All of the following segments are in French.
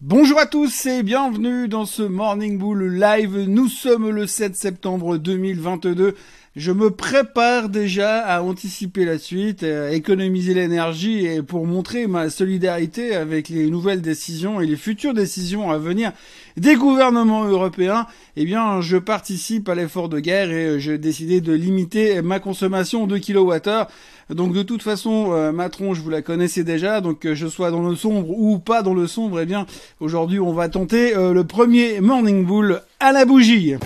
Bonjour à tous et bienvenue dans ce Morning Bull Live. Nous sommes le 7 septembre 2022. Je me prépare déjà à anticiper la suite, à économiser l'énergie et pour montrer ma solidarité avec les nouvelles décisions et les futures décisions à venir des gouvernements européens. Eh bien, je participe à l'effort de guerre et j'ai décidé de limiter ma consommation de kilowattheures donc de toute façon, euh, ma tronche, vous la connaissez déjà, donc que je sois dans le sombre ou pas dans le sombre, eh bien aujourd'hui on va tenter euh, le premier Morning Bull à la bougie.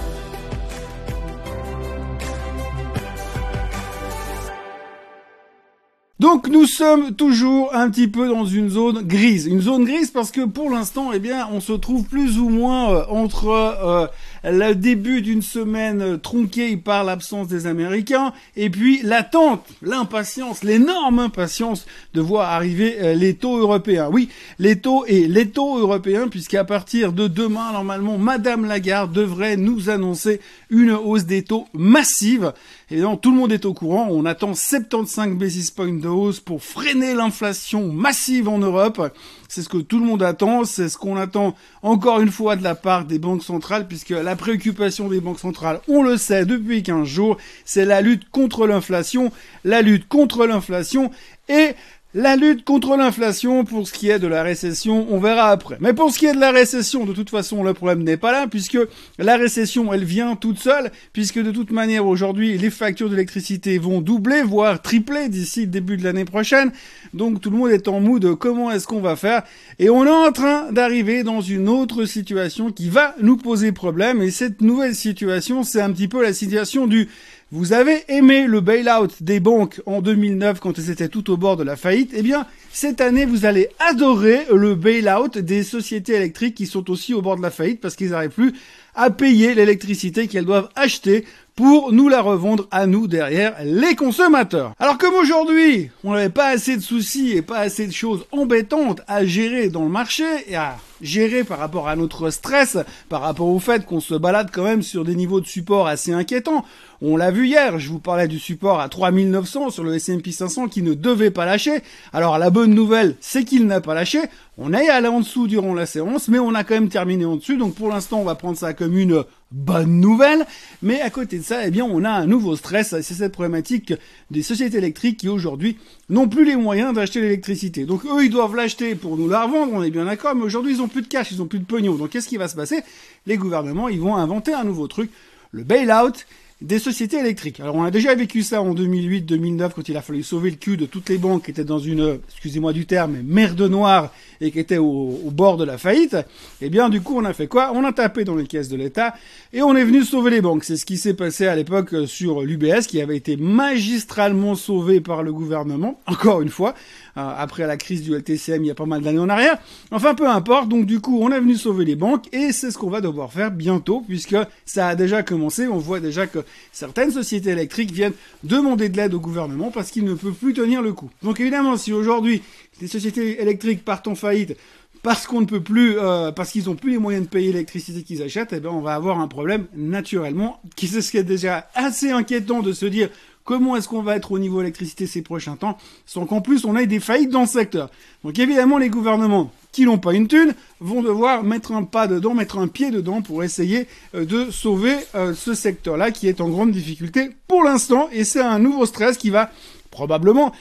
Donc nous sommes toujours un petit peu dans une zone grise. Une zone grise parce que pour l'instant, eh bien, on se trouve plus ou moins euh, entre euh, le début d'une semaine tronquée par l'absence des Américains et puis l'attente, l'impatience, l'énorme impatience de voir arriver euh, les taux européens. Oui, les taux et les taux européens puisqu'à partir de demain, normalement, Madame Lagarde devrait nous annoncer une hausse des taux massive. Et donc tout le monde est au courant. On attend 75 basis points de hausse pour freiner l'inflation massive en Europe. C'est ce que tout le monde attend. C'est ce qu'on attend encore une fois de la part des banques centrales puisque la préoccupation des banques centrales, on le sait depuis 15 jours, c'est la lutte contre l'inflation, la lutte contre l'inflation et la lutte contre l'inflation, pour ce qui est de la récession, on verra après. Mais pour ce qui est de la récession, de toute façon, le problème n'est pas là, puisque la récession, elle vient toute seule, puisque de toute manière, aujourd'hui, les factures d'électricité vont doubler, voire tripler d'ici le début de l'année prochaine. Donc tout le monde est en mood de comment est-ce qu'on va faire? Et on est en train d'arriver dans une autre situation qui va nous poser problème. Et cette nouvelle situation, c'est un petit peu la situation du vous avez aimé le bail-out des banques en 2009 quand elles étaient tout au bord de la faillite? Eh bien, cette année, vous allez adorer le bail-out des sociétés électriques qui sont aussi au bord de la faillite parce qu'ils n'arrivent plus à payer l'électricité qu'elles doivent acheter pour nous la revendre à nous derrière les consommateurs. Alors comme aujourd'hui, on n'avait pas assez de soucis et pas assez de choses embêtantes à gérer dans le marché et à gérer par rapport à notre stress, par rapport au fait qu'on se balade quand même sur des niveaux de support assez inquiétants. On l'a vu hier, je vous parlais du support à 3900 sur le S&P 500 qui ne devait pas lâcher. Alors la bonne nouvelle, c'est qu'il n'a pas lâché. On est allé en dessous durant la séance, mais on a quand même terminé en dessus. Donc pour l'instant, on va prendre ça comme une bonne nouvelle. Mais à côté de ça, eh bien, on a un nouveau stress. C'est cette problématique des sociétés électriques qui aujourd'hui n'ont plus les moyens d'acheter l'électricité. Donc eux, ils doivent l'acheter pour nous la revendre, on est bien d'accord. Mais aujourd'hui, ils ont plus de cash, ils ont plus de pognon. Donc qu'est-ce qui va se passer? Les gouvernements, ils vont inventer un nouveau truc, le bail-out des sociétés électriques. Alors on a déjà vécu ça en 2008-2009 quand il a fallu sauver le cul de toutes les banques qui étaient dans une, excusez-moi du terme, merde noire et qui étaient au, bord de la faillite. Eh bien du coup on a fait quoi? On a tapé dans les caisses de l'État et on est venu sauver les banques. C'est ce qui s'est passé à l'époque sur l'UBS qui avait été magistralement sauvé par le gouvernement, encore une fois, euh, après la crise du LTCM il y a pas mal d'années en arrière. Enfin peu importe, donc du coup on est venu sauver les banques et c'est ce qu'on va devoir faire bientôt puisque ça a déjà commencé. On voit déjà que certaines sociétés électriques viennent demander de l'aide au gouvernement parce qu'ils ne peuvent plus tenir le coup. Donc évidemment, si aujourd'hui les sociétés électriques partent en faillite parce qu'on ne peut plus, euh, parce qu'ils n'ont plus les moyens de payer l'électricité qu'ils achètent, eh ben on va avoir un problème naturellement, qui ce qui est déjà assez inquiétant de se dire comment est-ce qu'on va être au niveau électricité ces prochains temps, sans qu'en plus on ait des faillites dans le secteur. Donc évidemment les gouvernements qui n'ont pas une thune vont devoir mettre un pas dedans, mettre un pied dedans pour essayer euh, de sauver euh, ce secteur-là qui est en grande difficulté pour l'instant et c'est un nouveau stress qui va probablement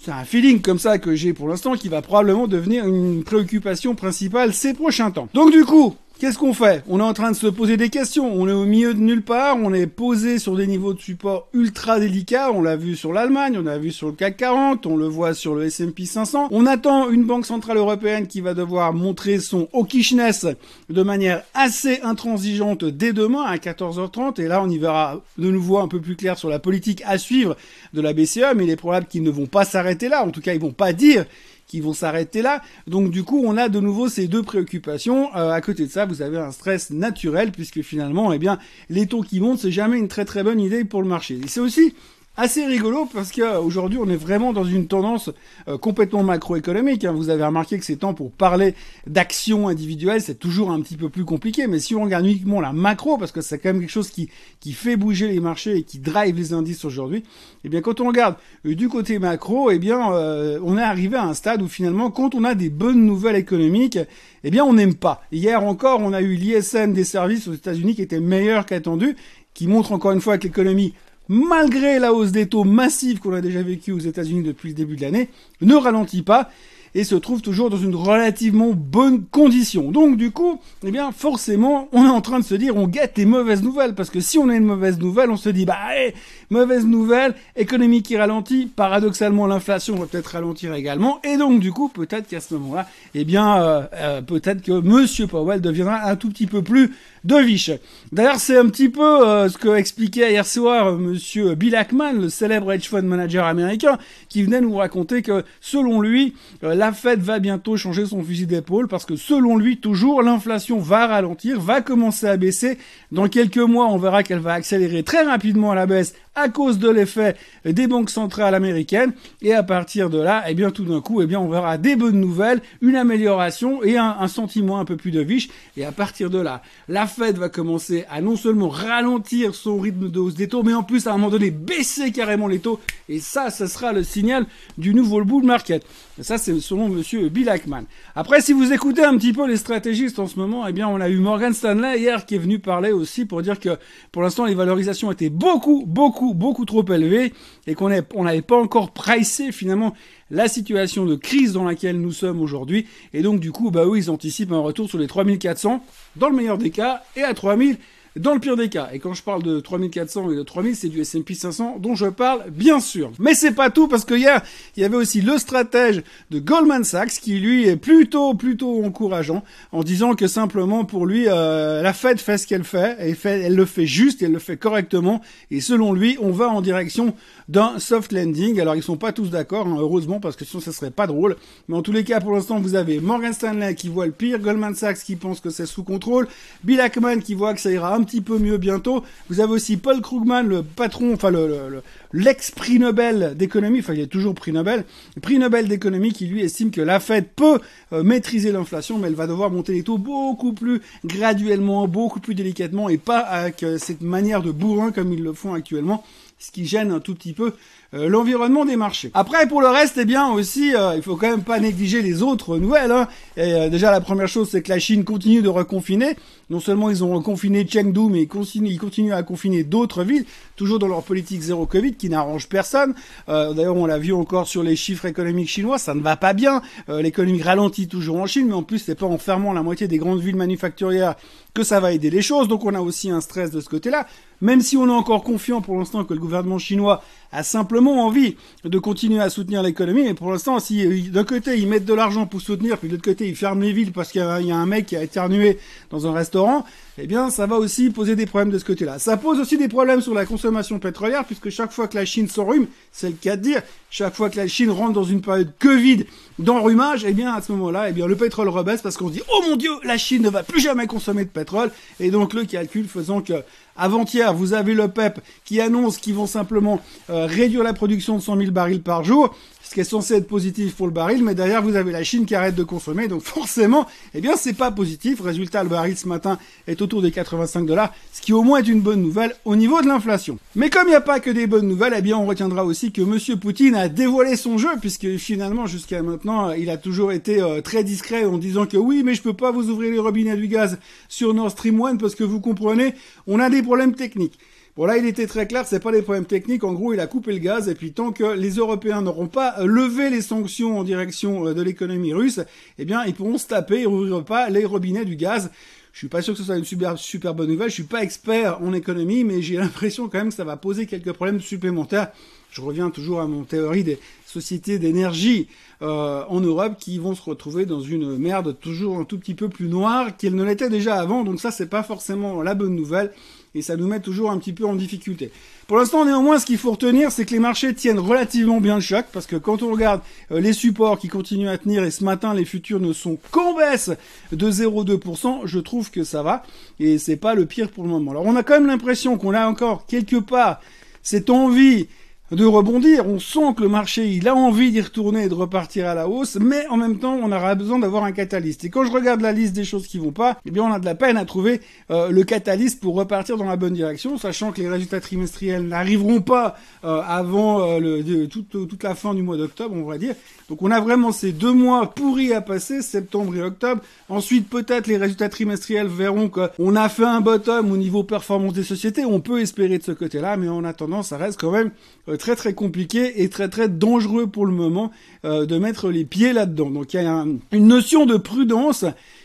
c'est un feeling comme ça que j'ai pour l'instant qui va probablement devenir une préoccupation principale ces prochains temps. Donc du coup, Qu'est-ce qu'on fait? On est en train de se poser des questions. On est au milieu de nulle part. On est posé sur des niveaux de support ultra délicats. On l'a vu sur l'Allemagne, on l'a vu sur le CAC 40, on le voit sur le S&P 500. On attend une banque centrale européenne qui va devoir montrer son hawkishness de manière assez intransigeante dès demain à 14h30. Et là, on y verra de nouveau un peu plus clair sur la politique à suivre de la BCE. Mais il est probable qu'ils ne vont pas s'arrêter là. En tout cas, ils vont pas dire qui vont s'arrêter là. Donc du coup, on a de nouveau ces deux préoccupations. Euh, à côté de ça, vous avez un stress naturel puisque finalement, eh bien, les taux qui montent, c'est jamais une très très bonne idée pour le marché. Et c'est aussi assez rigolo parce qu'aujourd'hui on est vraiment dans une tendance euh, complètement macroéconomique. Hein. Vous avez remarqué que ces temps pour parler d'actions individuelles, c'est toujours un petit peu plus compliqué. Mais si on regarde uniquement la macro, parce que c'est quand même quelque chose qui, qui fait bouger les marchés et qui drive les indices aujourd'hui, eh bien quand on regarde euh, du côté macro, eh bien euh, on est arrivé à un stade où finalement quand on a des bonnes nouvelles économiques, eh bien on n'aime pas. Hier encore, on a eu l'ISM des services aux États-Unis qui était meilleur qu'attendu, qui montre encore une fois que l'économie malgré la hausse des taux massive qu'on a déjà vécue aux États-Unis depuis le début de l'année, ne ralentit pas et se trouve toujours dans une relativement bonne condition. Donc du coup, eh bien forcément, on est en train de se dire on guette les mauvaises nouvelles parce que si on a une mauvaise nouvelle, on se dit bah hey, mauvaise nouvelle, économie qui ralentit, paradoxalement l'inflation va peut-être ralentir également et donc du coup peut-être qu'à ce moment-là, eh bien euh, euh, peut-être que Monsieur Powell deviendra un tout petit peu plus de D'ailleurs, c'est un petit peu euh, ce que expliquait hier soir Monsieur Bill Ackman, le célèbre hedge fund manager américain, qui venait nous raconter que selon lui, la Fed va bientôt changer son fusil d'épaule parce que selon lui, toujours, l'inflation va ralentir, va commencer à baisser. Dans quelques mois, on verra qu'elle va accélérer très rapidement à la baisse à cause de l'effet des banques centrales américaines. Et à partir de là, eh bien, tout d'un coup, eh bien, on verra des bonnes nouvelles, une amélioration et un, sentiment un peu plus de viche. Et à partir de là, la Fed va commencer à non seulement ralentir son rythme de hausse des taux, mais en plus, à un moment donné, baisser carrément les taux. Et ça, ce sera le signal du nouveau bull market. Ça, c'est selon monsieur Bill Ackman. Après, si vous écoutez un petit peu les stratégistes en ce moment, eh bien, on a eu Morgan Stanley hier qui est venu parler aussi pour dire que pour l'instant, les valorisations étaient beaucoup, beaucoup, beaucoup trop élevées et qu'on n'avait pas encore pricé finalement la situation de crise dans laquelle nous sommes aujourd'hui. Et donc, du coup, bah oui, ils anticipent un retour sur les 3400 dans le meilleur des cas et à 3000 dans le pire des cas. Et quand je parle de 3400 et de 3000, c'est du S&P 500 dont je parle, bien sûr. Mais c'est pas tout parce que hier, il y avait aussi le stratège de Goldman Sachs qui lui est plutôt, plutôt encourageant en disant que simplement pour lui, euh, la Fed fait ce qu'elle fait et elle le fait juste elle le fait correctement. Et selon lui, on va en direction d'un soft landing. Alors ils sont pas tous d'accord, hein, heureusement, parce que sinon ça serait pas drôle. Mais en tous les cas, pour l'instant, vous avez Morgan Stanley qui voit le pire, Goldman Sachs qui pense que c'est sous contrôle, Bill Ackman qui voit que ça ira un petit peu mieux bientôt. Vous avez aussi Paul Krugman, le patron, enfin le, l'ex-prix Nobel d'économie, enfin il est toujours prix Nobel, prix Nobel d'économie qui lui estime que la Fed peut euh, maîtriser l'inflation, mais elle va devoir monter les taux beaucoup plus graduellement, beaucoup plus délicatement et pas avec euh, cette manière de bourrin comme ils le font actuellement ce qui gêne un tout petit peu euh, l'environnement des marchés. Après, pour le reste, eh bien aussi, il faut quand même pas négliger les autres nouvelles. Hein. Et, déjà, la première chose, c'est que la Chine continue de reconfiner. Non seulement ils ont reconfiné Chengdu, mais ils continuent, ils continuent à confiner d'autres villes, toujours dans leur politique zéro Covid, qui n'arrange personne. D'ailleurs, on l'a vu encore sur les chiffres économiques chinois, ça ne va pas bien. L'économie ralentit toujours en Chine, mais en plus, c'est pas en fermant la moitié des grandes villes manufacturières que ça va aider les choses. Donc, on a aussi un stress de ce côté-là. Même si on est encore confiant pour l'instant que le gouvernement chinois a simplement envie de continuer à soutenir l'économie, mais pour l'instant, si euh, d'un côté ils mettent de l'argent pour soutenir, puis de l'autre côté ils ferment les villes parce qu'il y, a un mec qui a éternué dans un restaurant, eh bien ça va aussi poser des problèmes de ce côté-là. Ça pose aussi des problèmes sur la consommation pétrolière, puisque chaque fois que la Chine s'enrhume, c'est le cas de dire, chaque fois que la Chine rentre dans une période Covid d'enrhumage, eh bien à ce moment-là, eh bien le pétrole rebaisse parce qu'on se dit oh mon Dieu, la Chine ne va plus jamais consommer de pétrole, et donc le calcul faisant que avant-hier, vous avez le PEP qui annonce qu'ils vont simplement euh, réduire la production de 100 000 barils par jour ce qui est censé être positif pour le baril, mais derrière vous avez la Chine qui arrête de consommer, donc forcément, eh bien c'est pas positif. Résultat, le baril ce matin est autour des 85 dollars, ce qui au moins est une bonne nouvelle au niveau de l'inflation. Mais comme il n'y a pas que des bonnes nouvelles, eh bien on retiendra aussi que Monsieur Poutine a dévoilé son jeu, puisque finalement jusqu'à maintenant il a toujours été euh, très discret en disant que oui, mais je peux pas vous ouvrir les robinets du gaz sur Nord Stream 1 parce que vous comprenez, on a des problèmes techniques. Bon là, il était très clair, c'est pas des problèmes techniques. En gros, il a coupé le gaz et puis tant que les Européens n'auront pas euh, levé les sanctions en direction euh, de l'économie russe, eh bien, ils pourront se taper et ouvrir pas les robinets du gaz. Je suis pas sûr que ce soit une super, super bonne nouvelle. Je suis pas expert en économie, mais j'ai l'impression quand même que ça va poser quelques problèmes supplémentaires. Je reviens toujours à mon théorie des sociétés d'énergie euh, en Europe qui vont se retrouver dans une merde toujours un tout petit peu plus noire qu'elle ne l'était déjà avant. Donc ça, c'est pas forcément la bonne nouvelle et ça nous met toujours un petit peu en difficulté. Pour l'instant, néanmoins, ce qu'il faut retenir, c'est que les marchés tiennent relativement bien le choc, parce que quand on regarde euh, les supports qui continuent à tenir, et ce matin, les futurs ne sont qu'en baisse de 0,2%, je trouve que ça va, et c'est pas le pire pour le moment. Alors, on a quand même l'impression qu'on a encore quelque part cette envie de rebondir. On sent que le marché, il a envie d'y retourner et de repartir à la hausse, mais en même temps, on aura besoin d'avoir un catalyste. Et quand je regarde la liste des choses qui vont pas, eh bien, on a de la peine à trouver euh, le catalyste pour repartir dans la bonne direction, sachant que les résultats trimestriels n'arriveront pas euh, avant euh, le, toute, toute la fin du mois d'octobre, on va dire. Donc, on a vraiment ces deux mois pourris à passer, septembre et octobre. Ensuite, peut-être les résultats trimestriels verront qu'on a fait un bottom au niveau performance des sociétés. On peut espérer de ce côté-là, mais en attendant, ça reste quand même très très compliqué et très très dangereux pour le moment euh, de mettre les pieds là-dedans. Donc il y a une notion de prudence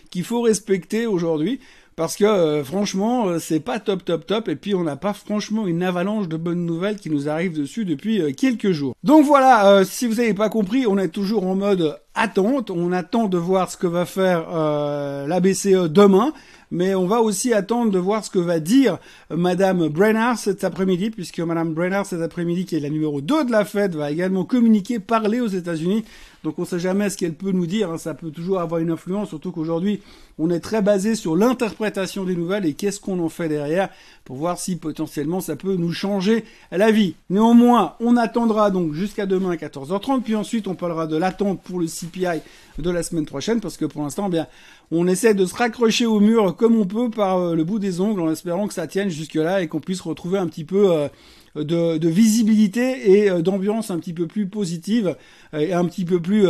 qu'il faut respecter aujourd'hui parce que euh, franchement euh, c'est pas top top top et puis on n'a pas franchement une avalanche de bonnes nouvelles qui nous arrive dessus depuis quelques jours. Donc voilà, si vous n'avez pas compris, on est toujours en mode attente, on attend de voir ce que va faire la BCE demain mais on va aussi attendre de voir ce que va dire Madame Brennard cet après-midi, puisque Madame Brennard cet après-midi, qui est la numéro 2 de la Fed, va également communiquer, parler aux États-Unis. Donc on sait jamais ce qu'elle peut nous dire, hein. ça peut toujours avoir une influence, surtout qu'aujourd'hui on est très basé sur l'interprétation des nouvelles et qu'est-ce qu'on en fait derrière pour voir si potentiellement ça peut nous changer la vie. Néanmoins, on attendra donc jusqu'à demain à 14h30, puis ensuite on parlera de l'attente pour le CPI de la semaine prochaine, parce que pour l'instant, bien, on essaie de se raccrocher au mur comme on peut par euh, le bout des ongles, en espérant que ça tienne jusque-là et qu'on puisse retrouver un petit peu euh, de, visibilité et euh, d'ambiance un petit peu plus positive et un petit peu plus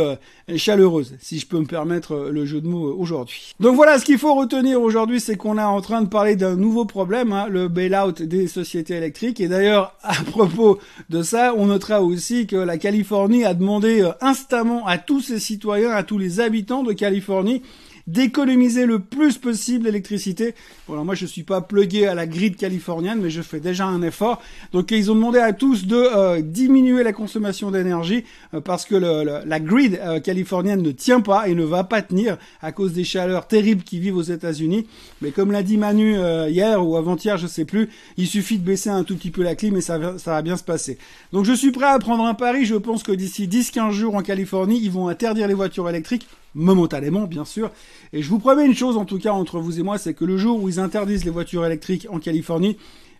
chaleureuse, si je peux me permettre le jeu de mots aujourd'hui. Donc voilà, ce qu'il faut retenir aujourd'hui, c'est qu'on est en train de parler d'un nouveau problème, hein, le bail-out des sociétés électriques. Et d'ailleurs, à propos de ça, on notera aussi que la Californie a demandé instamment à tous ses citoyens, à tous les habitants de Californie, d'économiser le plus possible l'électricité. Voilà, moi je suis pas plugué à la grid californienne, mais je fais déjà un effort. Donc ils ont demandé à tous de euh, diminuer la consommation d'énergie euh, parce que la grid euh, californienne ne tient pas et ne va pas tenir à cause des chaleurs terribles qui vivent aux États-Unis. Mais comme l'a dit Manu hier ou avant-hier, je sais plus, il suffit de baisser un tout petit peu la clim et ça, ça va bien se passer. Donc je suis prêt à prendre un pari. Je pense que d'ici 10-15 jours en Californie, ils vont interdire les voitures électriques momentanément bien sûr. Et je vous promets une chose en tout cas entre vous et moi, c'est que le jour où ils interdisent les voitures électriques en Californie,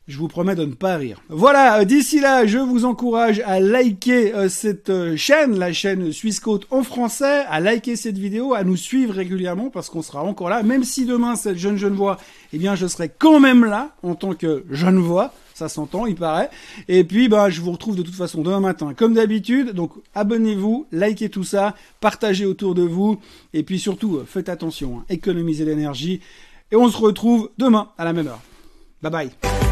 je vous promets de ne pas rire. Voilà, euh, d'ici là, je vous encourage à liker euh, cette euh, chaîne, la chaîne Suisse Côte en français, à liker cette vidéo, à nous suivre régulièrement parce qu'on sera encore là. Même si demain cette jeune jeune voix, eh bien je serai quand même là en tant que jeune voix ça s'entend, il paraît. Et puis, bah, je vous retrouve de toute façon demain matin, comme d'habitude. Donc, abonnez-vous, likez tout ça, partagez autour de vous, et puis surtout, faites attention, hein, économisez l'énergie. Et on se retrouve demain à la même heure. Bye bye.